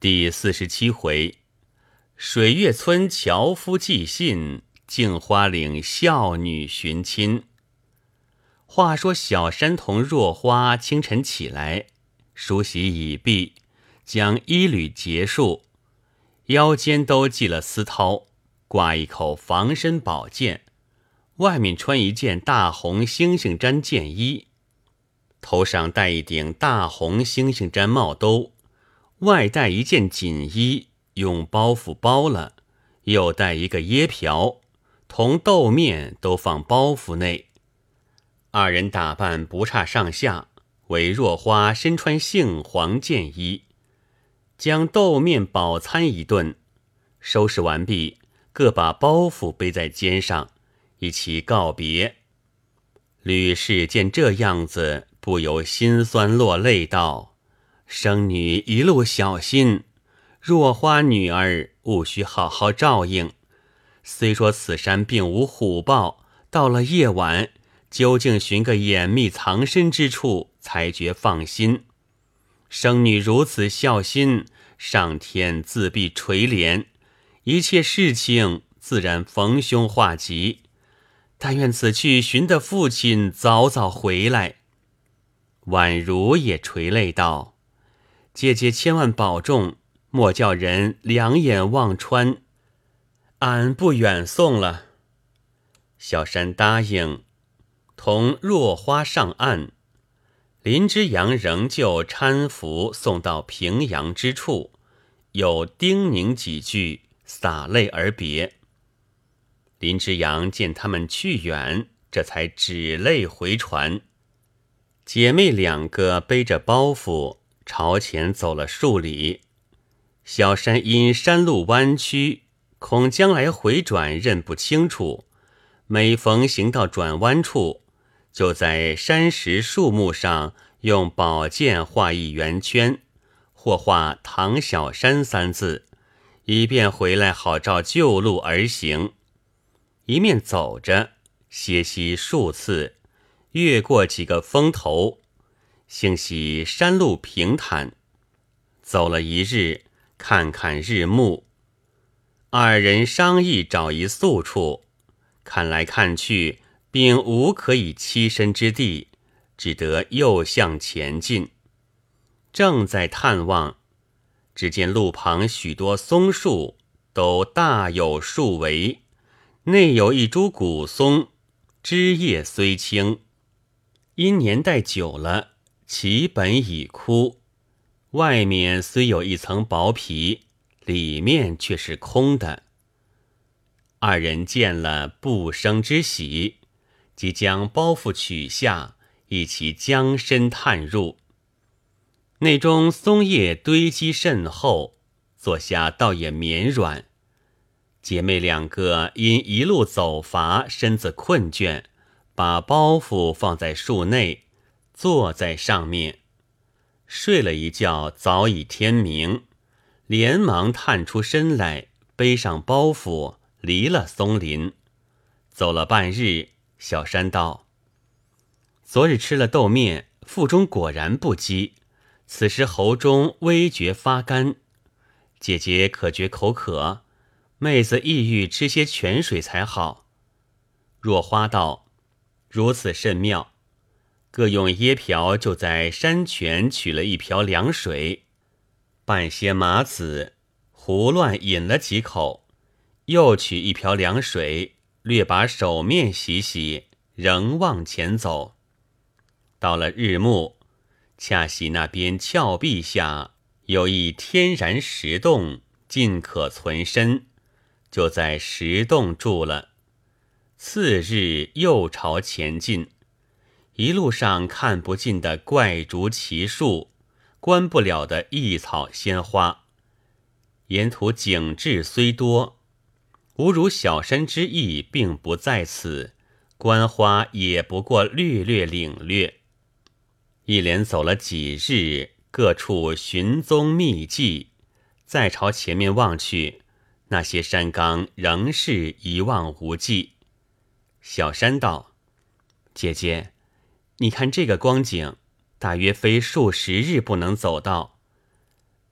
第四十七回，水月村樵夫寄信，镜花岭孝女寻亲。话说小山童若花清晨起来，梳洗已毕，将衣履结束，腰间都系了丝绦，挂一口防身宝剑，外面穿一件大红猩猩毡箭衣，头上戴一顶大红猩猩毡帽兜。外带一件锦衣，用包袱包了，又带一个椰瓢，同豆面都放包袱内。二人打扮不差上下，唯若花身穿杏黄箭衣，将豆面饱餐一顿，收拾完毕，各把包袱背在肩上，一起告别。吕氏见这样子，不由心酸落泪道。生女一路小心，若花女儿务须好好照应。虽说此山并无虎豹，到了夜晚，究竟寻个掩密藏身之处，才觉放心。生女如此孝心，上天自必垂怜，一切事情自然逢凶化吉。但愿此去寻的父亲早早回来。宛如也垂泪道。姐姐千万保重，莫叫人两眼望穿。俺不远送了。小山答应，同若花上岸。林之阳仍旧搀扶送到平阳之处，又叮咛几句，洒泪而别。林之阳见他们去远，这才止泪回船。姐妹两个背着包袱。朝前走了数里，小山因山路弯曲，恐将来回转认不清楚。每逢行到转弯处，就在山石树木上用宝剑画一圆圈，或画“唐小山”三字，以便回来好照旧路而行。一面走着，歇息数次，越过几个峰头。幸喜山路平坦，走了一日，看看日暮。二人商议找一宿处，看来看去，并无可以栖身之地，只得又向前进。正在探望，只见路旁许多松树都大有树围，内有一株古松，枝叶虽青，因年代久了。其本已枯，外面虽有一层薄皮，里面却是空的。二人见了不生之喜，即将包袱取下，一起将身探入。内中松叶堆积甚厚，坐下倒也绵软。姐妹两个因一路走乏，身子困倦，把包袱放在树内。坐在上面，睡了一觉，早已天明，连忙探出身来，背上包袱，离了松林，走了半日。小山道：“昨日吃了豆面，腹中果然不饥，此时喉中微觉发干。姐姐可觉口渴？妹子意欲吃些泉水才好。”若花道：“如此甚妙。”各用椰瓢，就在山泉取了一瓢凉水，拌些麻子，胡乱饮了几口，又取一瓢凉水，略把手面洗洗，仍往前走。到了日暮，恰喜那边峭壁下有一天然石洞，尽可存身，就在石洞住了。次日又朝前进。一路上看不尽的怪竹奇树，观不了的异草鲜花，沿途景致虽多，无如小山之意，并不在此。观花也不过略略领略。一连走了几日，各处寻踪觅迹，再朝前面望去，那些山冈仍是一望无际。小山道：“姐姐。”你看这个光景，大约非数十日不能走到。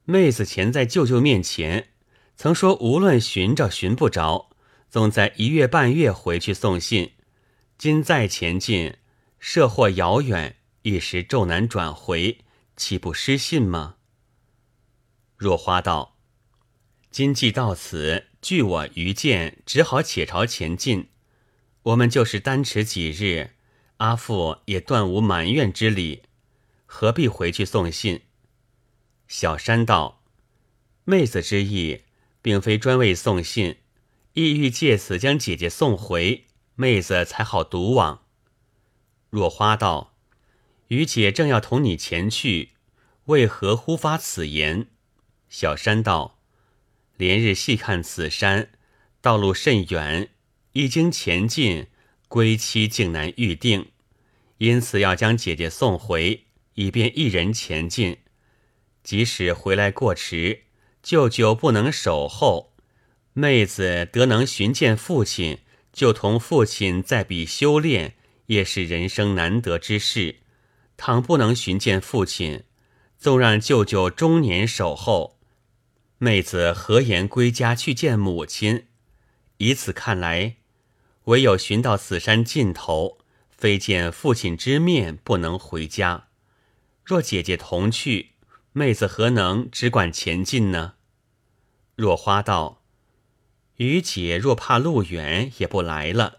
妹子前在舅舅面前曾说，无论寻着寻不着，总在一月半月回去送信。今再前进，涉或遥远，一时骤难转回，岂不失信吗？若花道：“今既到此，据我愚见，只好且朝前进。我们就是单迟几日，阿父也断无埋怨之理，何必回去送信？”小山道：“妹子之意，并非专为送信，意欲借此将姐姐送回。”妹子才好独往。若花道：“余姐正要同你前去，为何忽发此言？”小山道：“连日细看此山，道路甚远，一经前进，归期竟难预定，因此要将姐姐送回，以便一人前进。即使回来过迟，舅舅不能守候，妹子得能寻见父亲。”就同父亲再比修炼，也是人生难得之事。倘不能寻见父亲，纵让舅舅终年守候，妹子何言归家去见母亲？以此看来，唯有寻到此山尽头，非见父亲之面，不能回家。若姐姐同去，妹子何能只管前进呢？若花道。余姐若怕路远，也不来了。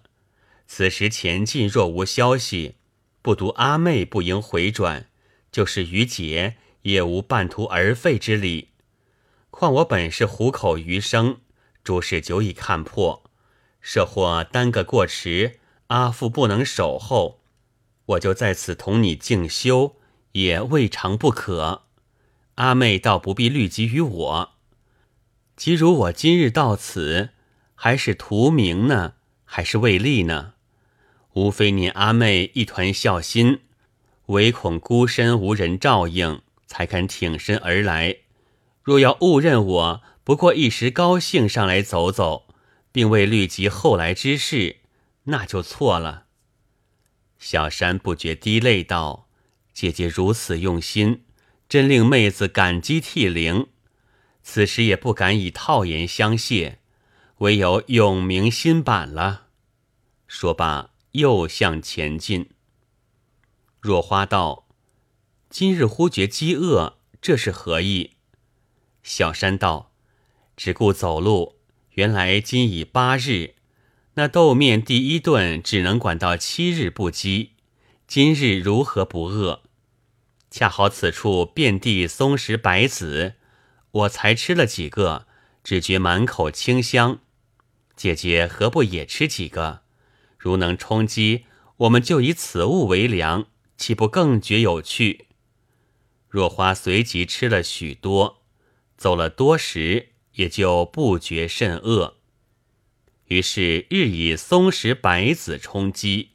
此时前进若无消息，不独阿妹不应回转，就是余姐也无半途而废之理。况我本是虎口余生，诸事久已看破，设或耽搁过迟，阿父不能守候，我就在此同你静修，也未尝不可。阿妹倒不必虑及于我。即如我今日到此，还是图名呢，还是为利呢？无非你阿妹一团孝心，唯恐孤身无人照应，才肯挺身而来。若要误认我，不过一时高兴上来走走，并未虑及后来之事，那就错了。小山不觉滴泪道：“姐姐如此用心，真令妹子感激涕零。”此时也不敢以套言相谢，唯有永铭心版了。说罢，又向前进。若花道：“今日忽觉饥饿，这是何意？”小山道：“只顾走路，原来今已八日，那豆面第一顿只能管到七日不饥，今日如何不饿？恰好此处遍地松石白子。”我才吃了几个，只觉满口清香。姐姐何不也吃几个？如能充饥，我们就以此物为粮，岂不更觉有趣？若花随即吃了许多，走了多时，也就不觉甚饿。于是日以松石白子充饥，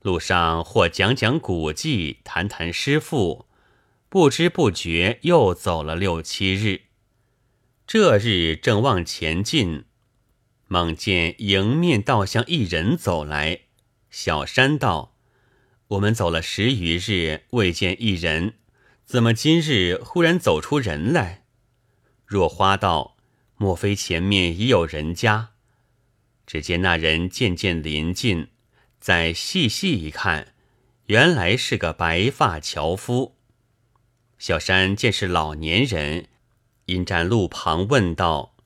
路上或讲讲古迹，谈谈诗赋，不知不觉又走了六七日。这日正往前进，猛见迎面倒向一人走来。小山道：“我们走了十余日，未见一人，怎么今日忽然走出人来？”若花道：“莫非前面已有人家？”只见那人渐渐临近，再细细一看，原来是个白发樵夫。小山见是老年人。因站路旁问道：“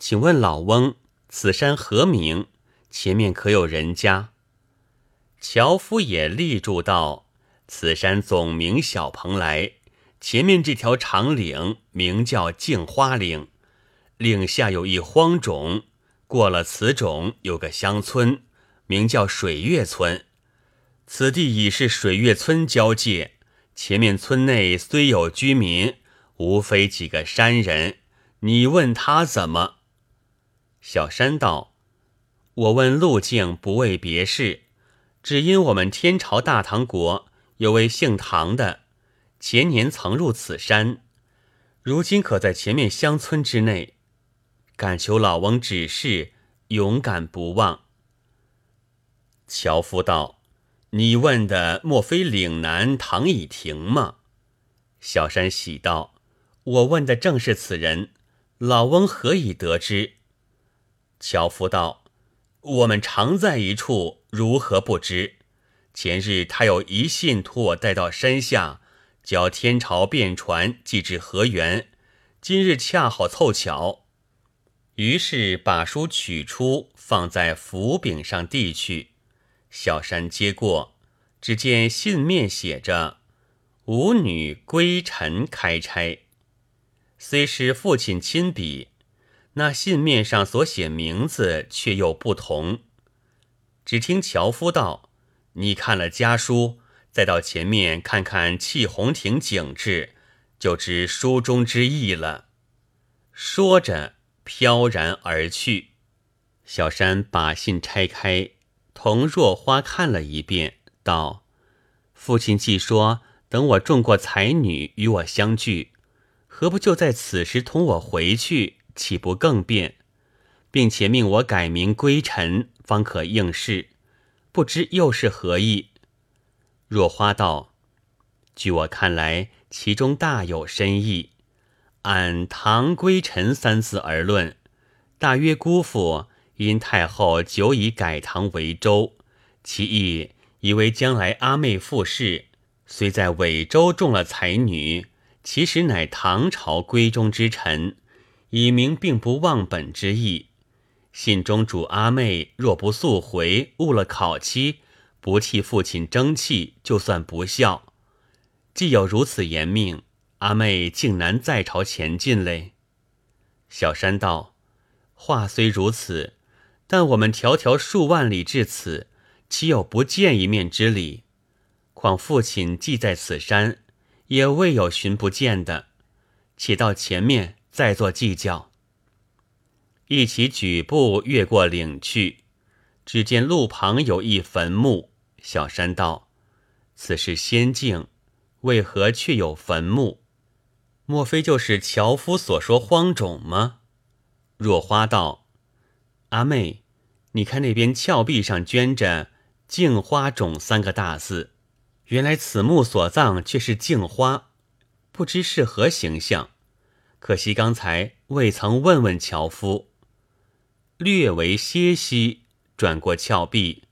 请问老翁，此山何名？前面可有人家？”樵夫也立住道：“此山总名小蓬莱，前面这条长岭名叫镜花岭，岭下有一荒冢，过了此冢有个乡村，名叫水月村。此地已是水月村交界，前面村内虽有居民。”无非几个山人，你问他怎么？小山道：“我问路径，不为别事，只因我们天朝大唐国有位姓唐的，前年曾入此山，如今可在前面乡村之内，敢求老翁指示，勇敢不忘。”樵夫道：“你问的莫非岭南唐以亭吗？”小山喜道。我问的正是此人，老翁何以得知？”樵夫道：“我们常在一处，如何不知？前日他有一信托我带到山下，叫天朝便传寄至河源。今日恰好凑巧。”于是把书取出，放在斧柄上递去。小山接过，只见信面写着“吾女归尘开差”，虽是父亲亲笔，那信面上所写名字却又不同。只听樵夫道：“你看了家书，再到前面看看气红亭景致，就知书中之意了。”说着。飘然而去。小山把信拆开，同若花看了一遍，道：“父亲既说等我中过才女与我相聚，何不就在此时同我回去，岂不更便？并且命我改名归尘，方可应试。不知又是何意？”若花道：“据我看来，其中大有深意。”按“唐归尘”三字而论，大约姑父因太后久已改唐为周，其意以为将来阿妹复世，虽在尾州中了才女，其实乃唐朝闺中之臣，以明并不忘本之意。信中主阿妹若不速回，误了考期，不替父亲争气，就算不孝。既有如此严命。阿妹竟难再朝前进嘞。小山道：“话虽如此，但我们迢迢数万里至此，岂有不见一面之理？况父亲既在此山，也未有寻不见的。且到前面再做计较。”一起举步越过岭去，只见路旁有一坟墓。小山道：“此是仙境，为何却有坟墓？”莫非就是樵夫所说荒冢吗？若花道：“阿妹，你看那边峭壁上镌着‘镜花冢’三个大字，原来此墓所葬却是镜花，不知是何形象。可惜刚才未曾问问樵夫。”略为歇息，转过峭壁，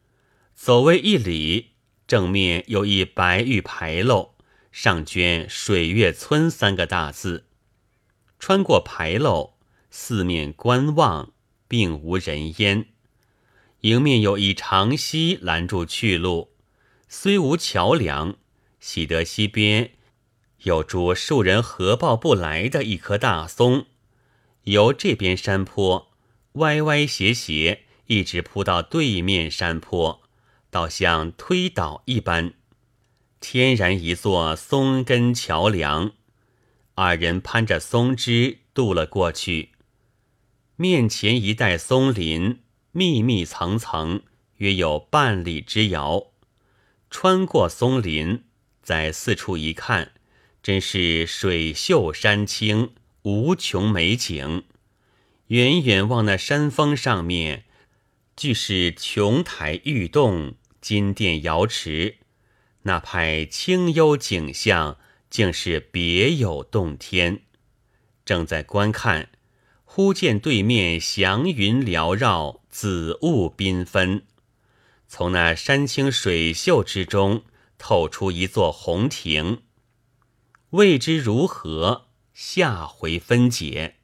走未一里，正面有一白玉牌楼。上镌“水月村”三个大字，穿过牌楼，四面观望，并无人烟。迎面有一长溪拦住去路，虽无桥梁，喜得溪边有株数人合抱不来的一棵大松，由这边山坡歪歪斜斜，一直铺到对面山坡，倒像推倒一般。天然一座松根桥梁，二人攀着松枝渡了过去。面前一带松林，密密层层，约有半里之遥。穿过松林，在四处一看，真是水秀山清，无穷美景。远远望那山峰上面，俱是琼台玉洞、金殿瑶池。那派清幽景象，竟是别有洞天。正在观看，忽见对面祥云缭绕，紫雾缤纷。从那山清水秀之中，透出一座红亭。未知如何，下回分解。